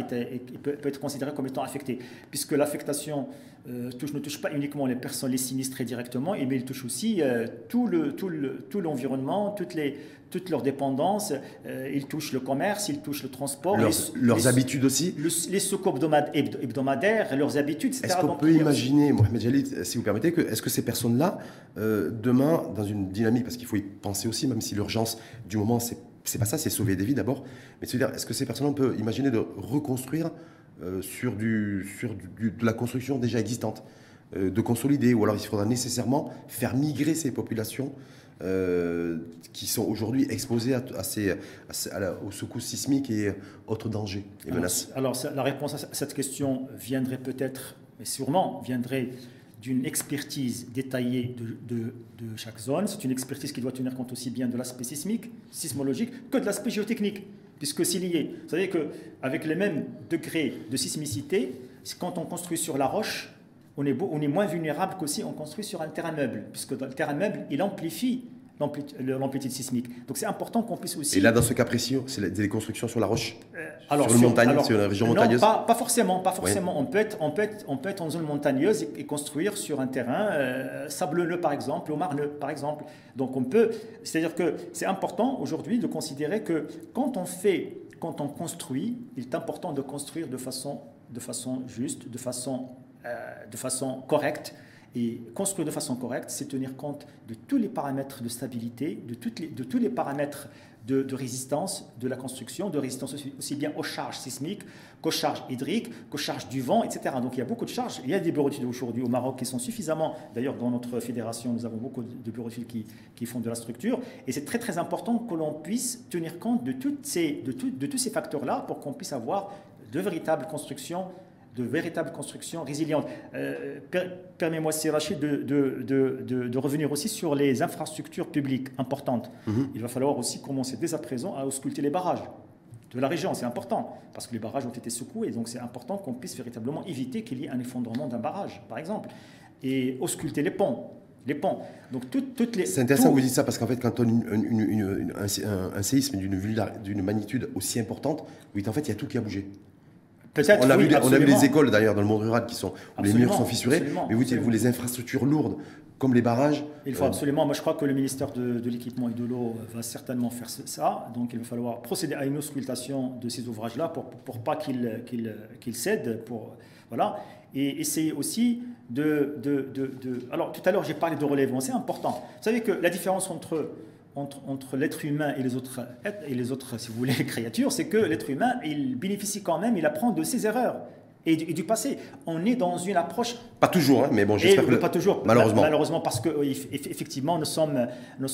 Speaker 2: peut, être considérée comme étant affectée, puisque l'affectation touche, ne touche pas uniquement les personnes les sinistrées directement, mais il touche aussi tout l'environnement, le, tout toutes les toutes leurs dépendances. Euh, ils touchent le commerce, ils touchent le transport.
Speaker 1: Leurs, habitudes aussi
Speaker 2: Les secours hebdomadaires, leurs habitudes, etc.
Speaker 1: Est-ce qu'on peut imaginer, Mohamed Jalid, si vous permettez, que, est-ce que ces personnes-là, euh, demain, dans une dynamique, parce qu'il faut y penser aussi, même si l'urgence du moment, c'est, c'est pas ça, c'est sauver des vies d'abord, mais cest dire est-ce que ces personnes-là, on peut imaginer de reconstruire euh, sur, du, sur de la construction déjà existante euh, de consolider, ou alors il faudra nécessairement faire migrer ces populations euh, qui sont aujourd'hui exposées à, ces, aux secousses sismiques et autres dangers et menaces
Speaker 2: Alors, la réponse à cette question viendrait peut-être, mais sûrement, viendrait d'une expertise détaillée de, de chaque zone. C'est une expertise qui doit tenir compte aussi bien de l'aspect sismique, sismologique, que de l'aspect géotechnique, puisque c'est lié. Vous savez qu'avec les mêmes degrés de sismicité, quand on construit sur la roche, on est, moins vulnérable qu'aussi on construit sur un terrain meuble, puisque dans le terrain meuble, il amplifie l'amplitude sismique. Donc c'est important qu'on puisse aussi...
Speaker 1: Et là, dans ce cas précis, c'est des constructions sur la roche euh, alors, Sur une montagne, sur une région montagneuse
Speaker 2: pas, pas, forcément, pas forcément. On, peut être, on, peut être, on peut être en zone montagneuse et, construire sur un terrain euh, sablonneux, par exemple, ou marneux, par exemple. Donc on peut... C'est-à-dire que c'est important aujourd'hui de considérer que quand on fait, quand on construit, il est important de construire de façon, de façon juste, de façon euh, de façon correcte. Et construire de façon correcte, c'est tenir compte de tous les paramètres de stabilité, de, toutes les, de tous les paramètres de, résistance de la construction, de résistance aussi, bien aux charges sismiques qu'aux charges hydriques, qu'aux charges du vent, etc. Donc il y a beaucoup de charges. Il y a des bureaux d'études aujourd'hui au Maroc qui sont suffisamment, d'ailleurs dans notre fédération, nous avons beaucoup de bureaux d'études qui, qui, font de la structure. Et c'est très très important que l'on puisse tenir compte de, toutes ces, de, de tous ces facteurs-là pour qu'on puisse avoir de véritables constructions de véritables constructions résilientes. Euh, Permets-moi, Sirachi, de, de, de, de, revenir aussi sur les infrastructures publiques importantes. Mhm. Il va falloir aussi commencer dès à présent à ausculter les barrages de la région. C'est important, parce que les barrages ont été secoués, donc c'est important qu'on puisse véritablement éviter qu'il y ait un effondrement d'un barrage, par exemple. Et ausculter les ponts, les ponts. Donc toutes, les.
Speaker 1: C'est intéressant que vous dites ça parce qu'en fait, quand on a une, un, un, séisme d'une magnitude aussi importante, oui, en fait, il y a tout qui a bougé on, a vu les, on a vu les écoles d'ailleurs dans le monde rural qui sont, où les murs sont fissurés, mais vous, vous les infrastructures lourdes comme les barrages.
Speaker 2: Il faut euh, absolument, moi je crois que le ministère de, l'équipement et de l'eau va certainement faire ça, donc il va falloir procéder à une auscultation de ces ouvrages-là pour, pour pas qu'ils qu'ils cèdent, pour, voilà, et essayer aussi de, de, de alors tout à l'heure j'ai parlé de relèvement, c'est important. Vous savez que la différence entre entre, l'être humain et les autres et les autres, si vous voulez, créatures, c'est que l'être humain, il bénéficie quand même, il apprend de ses erreurs. Et du, passé. On est dans une approche.
Speaker 1: Pas toujours, hein, mais bon, j'espère que.
Speaker 2: Pas toujours.
Speaker 1: Malheureusement.
Speaker 2: Malheureusement, parce que effectivement, nous sommes. Euh,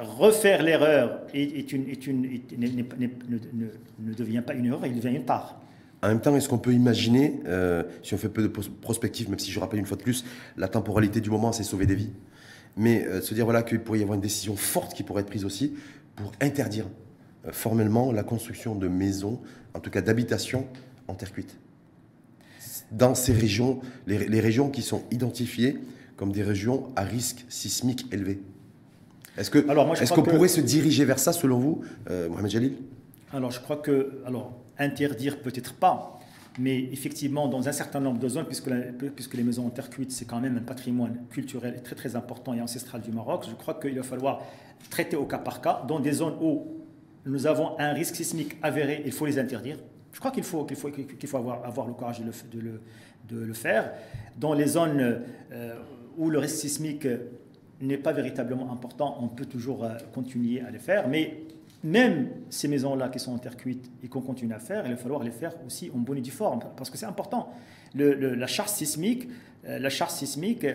Speaker 2: refaire l'erreur est, une, est une, ne, devient pas une erreur, il devient une part.
Speaker 1: En même temps, est-ce qu'on peut imaginer, euh, si on fait peu de prospective, même si je rappelle une fois de plus, la temporalité du moment, c'est sauver des vies? Mais euh, se dire voilà, qu'il pourrait y avoir une décision forte qui pourrait être prise aussi pour interdire euh, formellement la construction de maisons, en tout cas d'habitations, en terre cuite. Dans ces régions, les, régions qui sont identifiées comme des régions à risque sismique élevé. Est-ce que, est-ce qu'on pourrait se diriger vers ça, selon vous, euh, Mohamed Jalil?
Speaker 2: Alors, je crois que, alors, interdire peut-être pas, mais effectivement, dans un certain nombre de zones, puisque, les maisons en terre cuite, c'est quand même un patrimoine culturel très très important et ancestral du Maroc, je crois qu'il va falloir traiter au cas par cas. Dans des zones où nous avons un risque sismique avéré, il faut les interdire. Je crois qu'il faut, qu'il faut, qu'il faut avoir, avoir le courage de le, de le, de le faire. Dans les zones euh, où le risque sismique n'est pas véritablement important, on peut toujours euh, continuer à le faire. Mais même ces maisons-là qui sont en terre cuite et qu'on continue à faire, il va falloir les faire aussi en bonne et due forme, parce que c'est important. la charge sismique, euh, la charge sismique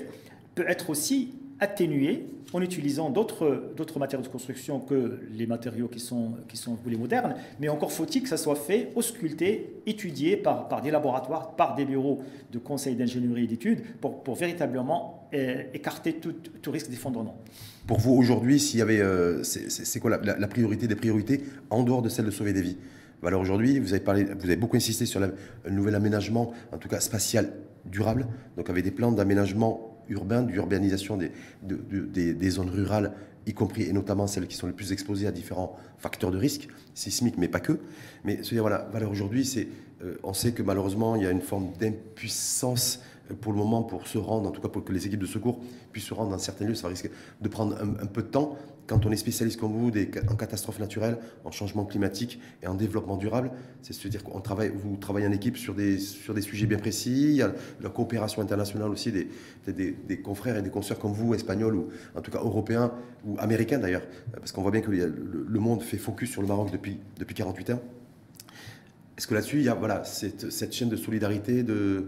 Speaker 2: peut être aussi atténuée en utilisant d'autres matériaux de construction que les matériaux qui sont, qui sont les modernes, mais encore faut-il que ça soit fait, ausculté, étudié par, par des laboratoires, par des bureaux de conseil d'ingénierie et d'études, pour, pour, véritablement euh, écarter tout, tout risque d'effondrement.
Speaker 1: Pour vous, aujourd'hui, s'il y avait, euh, c'est quoi la, priorité des priorités en dehors de celle de sauver des vies? Alors aujourd'hui, vous avez, vous avez beaucoup insisté sur le nouvel aménagement, en tout cas spatial durable, donc avec des plans d'aménagement urbain, d'urbanisation des, des, zones rurales, y compris et notamment celles qui sont les plus exposées à différents facteurs de risque, sismiques, mais pas que. Mais se dire, voilà, aujourd'hui, c'est, euh, on sait que malheureusement, il y a une forme d'impuissance pour le moment pour se rendre, en tout cas pour que les équipes de secours puissent se rendre dans certains lieux. Ça risque de prendre un, peu de temps. Quand on est spécialiste comme vous des, en catastrophes naturelles, en changement climatique et en développement durable, c'est se dire qu'on travaille, vous travaillez en équipe sur des, sur des sujets bien précis. Il y a la coopération internationale aussi des, des, confrères et des consoeurs comme vous, espagnols ou en tout cas européens ou américains d'ailleurs, parce qu'on voit bien que le, monde fait focus sur le Maroc depuis, depuis 48 ans. Est-ce que là-dessus, il y a voilà, cette, cette chaîne de solidarité, de,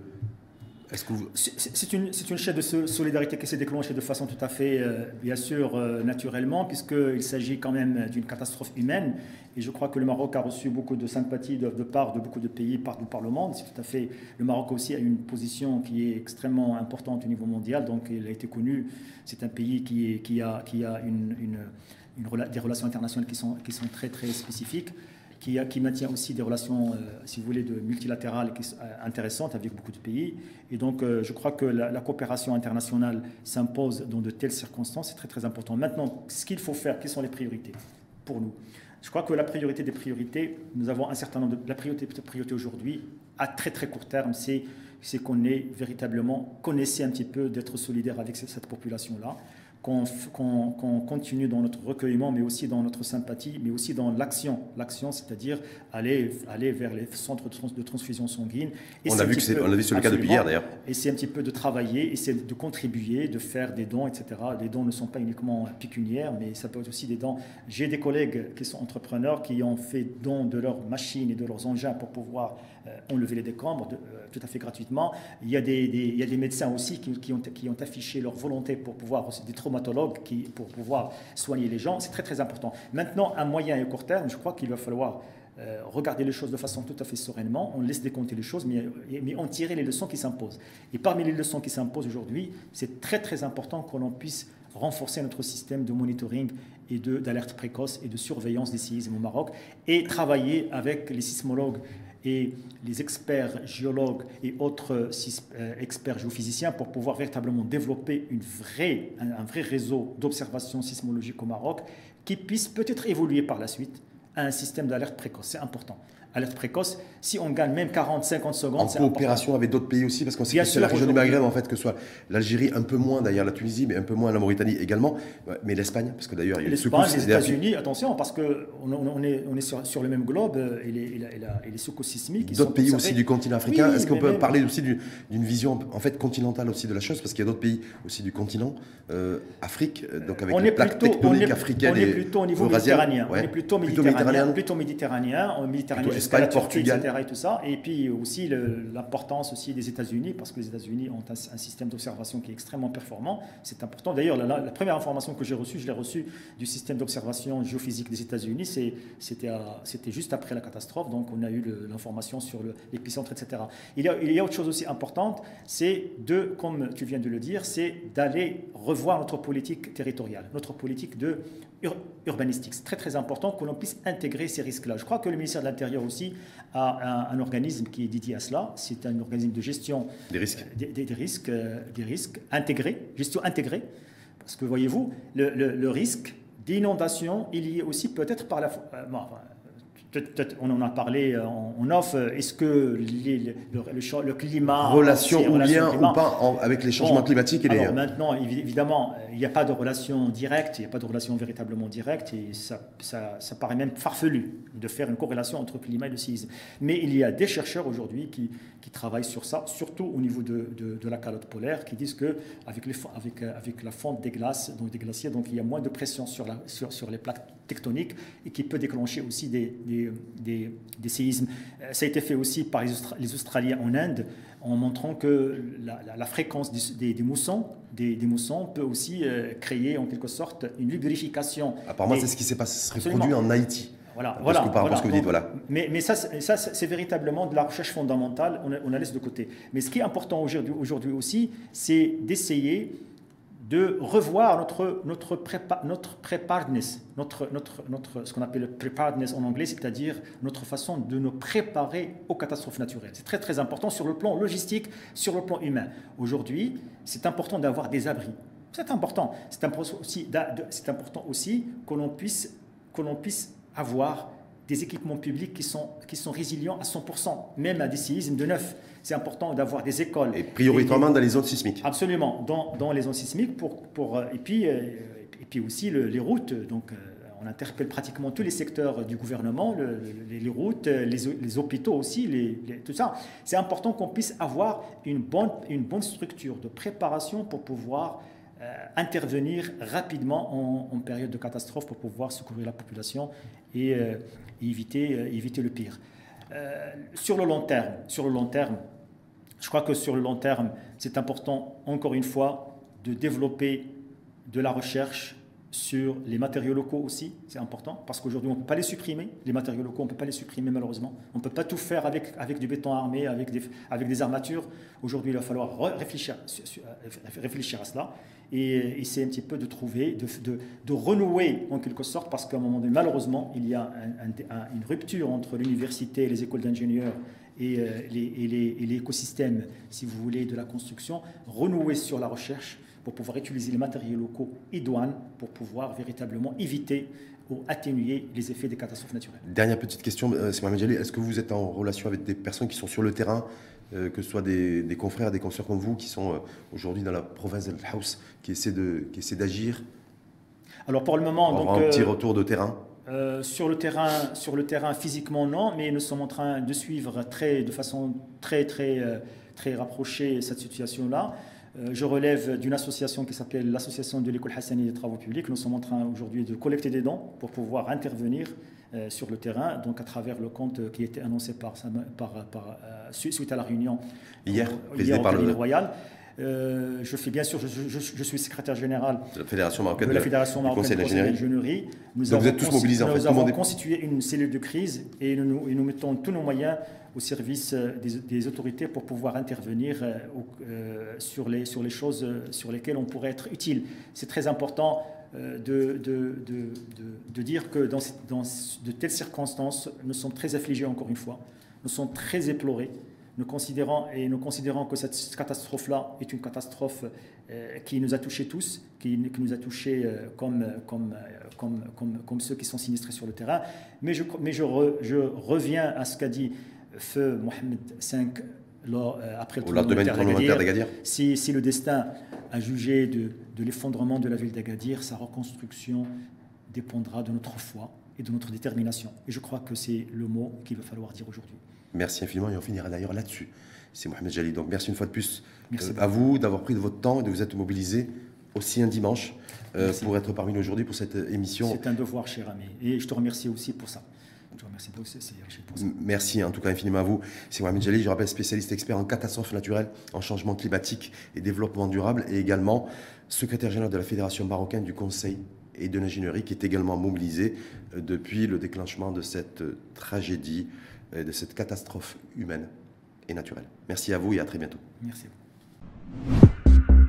Speaker 2: C'est une, chaîne de solidarité qui s'est déclenchée de façon tout à fait, euh, bien sûr, euh, naturellement, puisqu'il s'agit quand même d'une catastrophe humaine. Et je crois que le Maroc a reçu beaucoup de sympathie de, part de beaucoup de pays partout par le monde. C'est tout à fait. Le Maroc aussi a une position qui est extrêmement importante au niveau mondial, donc il a été connu. C'est un pays qui, a, des relations internationales qui sont, qui sont très très spécifiques qui, maintient aussi des relations, euh, si vous voulez, de multilatérales qui euh, intéressantes avec beaucoup de pays. Et donc, euh, je crois que la, coopération internationale s'impose dans de telles circonstances. C'est très, très important. Maintenant, ce qu'il faut faire, quelles sont les priorités pour nous? Je crois que la priorité des priorités, nous avons un certain nombre de... La priorité, priorité aujourd'hui, à très, très court terme, c'est qu'on est véritablement, essaie un petit peu d'être solidaire avec cette population-là qu'on continue dans notre recueillement, mais aussi dans notre sympathie, mais aussi dans l'action. L'action, c'est-à-dire aller, aller vers les centres de, transfusion sanguine.
Speaker 1: on, a vu que on a vu sur le cas depuis hier d'ailleurs.
Speaker 2: Essayer un petit peu de travailler, essayer de contribuer, de faire des dons, etc. Les dons ne sont pas uniquement pécuniaires, mais ça peut être aussi des dons. J'ai des collègues qui sont entrepreneurs qui ont fait don de leurs machines et de leurs engins pour pouvoir enlever les décombres euh, tout à fait gratuitement. Il y a des, médecins aussi qui, ont, affiché leur volonté pour pouvoir, des traumatologues pour pouvoir soigner les gens. C'est très très important. Maintenant, à moyen et court terme, je crois qu'il va falloir euh, regarder les choses de façon tout à fait sereinement, on laisse décompter les choses, mais, on tirer les leçons qui s'imposent. Et parmi les leçons qui s'imposent aujourd'hui, c'est très très important que l'on puisse renforcer notre système de monitoring et d'alerte précoce et de surveillance des séismes au Maroc et travailler avec les sismologues et les experts géologues et autres euh, experts géophysiciens pour pouvoir véritablement développer une vraie, un, vrai réseau d'observation sismologique au Maroc qui puisse peut-être évoluer par la suite à un système d'alerte précoce. C'est important alerte précoce, si on gagne même 40, 50 secondes.
Speaker 1: En coopération avec d'autres pays aussi, parce qu'on sait que c'est la région du Maghreb, en fait, que ce soit l'Algérie, un peu moins d'ailleurs la Tunisie, mais un peu moins la Mauritanie également, mais l'Espagne, parce que d'ailleurs il y a
Speaker 2: L'Espagne, les États-Unis, attention, parce qu'on on est, on est sur, le même globe et les, et les secousses sismiques.
Speaker 1: D'autres pays aussi du continent africain. Est-ce qu'on peut parler aussi d'une vision en fait continentale aussi de la chose, parce qu'il y a d'autres pays aussi du continent, euh, Afrique, euh, donc avec les plaques tectoniques africaines.
Speaker 2: On est plutôt au niveau méditerranéen. On est plutôt méditerranéen. Plutôt méditerranéen, méditerranéen
Speaker 1: Espagne, Portugal,
Speaker 2: etc. Et tout ça. Et puis aussi l'importance aussi des États-Unis, parce que les États-Unis ont un, système d'observation qui est extrêmement performant. C'est important. D'ailleurs, la, la, première information que j'ai reçue, je l'ai reçue du système d'observation géophysique des États-Unis. C'était juste après la catastrophe, donc on a eu l'information sur l'épicentre, etc. Il y, a, il y a autre chose aussi importante, c'est de, comme tu viens de le dire, c'est d'aller revoir notre politique territoriale, notre politique de urbanistique. C'est très très important que l'on puisse intégrer ces risques-là. Je crois que le ministère de l'Intérieur aussi a un, organisme qui est dédié à cela. C'est un organisme de gestion
Speaker 1: des risques,
Speaker 2: euh, des, risques, euh, des risques intégrés, gestion intégrée. Parce que voyez-vous, le, risque d'inondation est lié aussi peut-être par la... Euh, on en a parlé euh, en off. Est-ce que le, le, climat.
Speaker 1: Relation ou lien ou pas avec les changements climatiques et
Speaker 2: alors Maintenant, évidemment, il n'y a pas de relation directe, il n'y a pas de relation véritablement directe, et ça, ça, paraît même farfelu de faire une corrélation entre climat et le séisme. Mais il y a des chercheurs aujourd'hui qui, qui travaillent sur ça, surtout au niveau de, de, la calotte polaire, qui disent que avec, les, avec, avec la fonte des glaces, donc des glaciers, donc il y a moins de pression sur, la, sur, sur les plaques tectoniques et qui peut déclencher aussi des, des, des, séismes. Euh, ça a été fait aussi par les, Australiens en Inde en montrant que la, fréquence des, moussons, des, moussons peut aussi euh, créer en quelque sorte une lubrification.
Speaker 1: Apparemment, c'est ce qui s'est produit en Haïti.
Speaker 2: Voilà, voilà,
Speaker 1: ce que vous dites, voilà.
Speaker 2: Mais, mais ça, ça c'est véritablement de la recherche fondamentale, on, on la laisse de côté. Mais ce qui est important aujourd'hui aussi, c'est d'essayer de revoir notre, notre, prépa, notre preparedness, notre, notre, notre, ce qu'on appelle le preparedness en anglais, c'est-à-dire notre façon de nous préparer aux catastrophes naturelles. C'est très très important sur le plan logistique, sur le plan humain. Aujourd'hui, c'est important d'avoir des abris. C'est important. C'est important aussi, important aussi que l'on puisse, que l'on puisse avoir des équipements publics qui sont, qui sont résilients à 100%, même à des séismes de neuf. C'est important d'avoir des écoles.
Speaker 1: Et prioritairement dans les zones sismiques.
Speaker 2: Absolument, dans, dans les zones sismiques. Pour, pour, euh, et, puis, euh, et puis aussi les routes. Donc, euh, on interpelle pratiquement tous les secteurs du gouvernement, les, routes, les, les, hôpitaux aussi, les, tout ça. C'est important qu'on puisse avoir une bonne, une bonne structure de préparation pour pouvoir intervenir rapidement en, période de catastrophe pour pouvoir secourir la population et, éviter, éviter le pire. Sur le long terme, sur le long terme, Je crois que sur le long terme, c'est important, encore une fois, de développer de la recherche sur les matériaux locaux aussi, c'est important, parce qu'aujourd'hui on ne peut pas les supprimer, les matériaux locaux on ne peut pas les supprimer malheureusement, on ne peut pas tout faire avec, avec du béton armé, avec des, avec des armatures, aujourd'hui il va falloir réfléchir, réfléchir à cela, et essayer un petit peu de trouver, de, de, renouer en quelque sorte, parce qu'à un moment donné malheureusement il y a une rupture entre l'université et les écoles d'ingénieurs et, euh, et l'écosystème, si vous voulez, de la construction, renouer sur la recherche, pour pouvoir utiliser les matériaux locaux idoines pour pouvoir véritablement éviter ou atténuer les effets des catastrophes naturelles.
Speaker 1: Dernière petite question, euh, c'est est-ce que vous êtes en relation avec des personnes qui sont sur le terrain, euh, que ce soit des, confrères, des consoeurs comme vous, qui sont euh, aujourd'hui dans la province de House, qui essaient d'agir
Speaker 2: Alors pour le moment,
Speaker 1: donc, un petit retour de terrain
Speaker 2: sur, le terrain, sur le terrain, physiquement, non, mais nous sommes en train de suivre très, de façon très, très, très rapprochée cette situation-là. Euh, je relève d'une association qui s'appelle l'Association de l'école Hassani des travaux publics. Nous sommes en train aujourd'hui de collecter des dons pour pouvoir intervenir euh, sur le terrain, donc à travers le compte qui a été annoncé par, par, euh, suite à la réunion
Speaker 1: hier,
Speaker 2: hier au par le Royal. je fais bien sûr, je, suis secrétaire général
Speaker 1: de la Fédération marocaine
Speaker 2: de la Fédération marocaine
Speaker 1: de
Speaker 2: l'ingénierie.
Speaker 1: Nous, Donc avons, vous êtes tous mobilisés
Speaker 2: nous
Speaker 1: en fait,
Speaker 2: avons constitué une cellule de crise et nous, et nous mettons tous nos moyens au service euh, des, autorités pour pouvoir intervenir euh, euh, sur, les, sur les choses sur lesquelles on pourrait être utile. C'est très important de, de, de, de, dire que dans, dans de telles circonstances, nous sommes très affligés encore une fois, nous sommes très éplorés. Nous considérons, et nous considérons que cette catastrophe-là est une catastrophe qui nous a touchés tous, qui, nous a touchés comme, comme, comme, comme, comme, ceux qui sont sinistrés sur le terrain. Mais je, mais je, je reviens à ce qu'a dit feu Mohamed V euh, après le
Speaker 1: d'Agadir.
Speaker 2: Si, si, le destin a jugé de, de l'effondrement de la ville d'Agadir, sa reconstruction dépendra de notre foi et de notre détermination. Et je crois que c'est le mot qu'il va falloir dire aujourd'hui.
Speaker 1: Merci infiniment et on finira d'ailleurs là-dessus. C'est Mohamed Jali. Donc merci une fois de plus merci euh, à vous d'avoir pris de votre temps et de vous être mobilisé aussi un dimanche euh, pour être parmi nous aujourd'hui pour cette émission.
Speaker 2: C'est un devoir, cher ami. Et je te remercie aussi pour ça.
Speaker 1: Merci en tout cas infiniment à vous. C'est Mohamed Jali, je rappelle spécialiste expert en catastrophes naturelles, en changement climatique et développement durable, et également secrétaire général de la Fédération marocaine du Conseil et de l'ingénierie, qui est également mobilisé euh, depuis le déclenchement de cette euh, tragédie, euh, de cette catastrophe humaine et naturelle. Merci à vous et à très bientôt.
Speaker 2: Merci.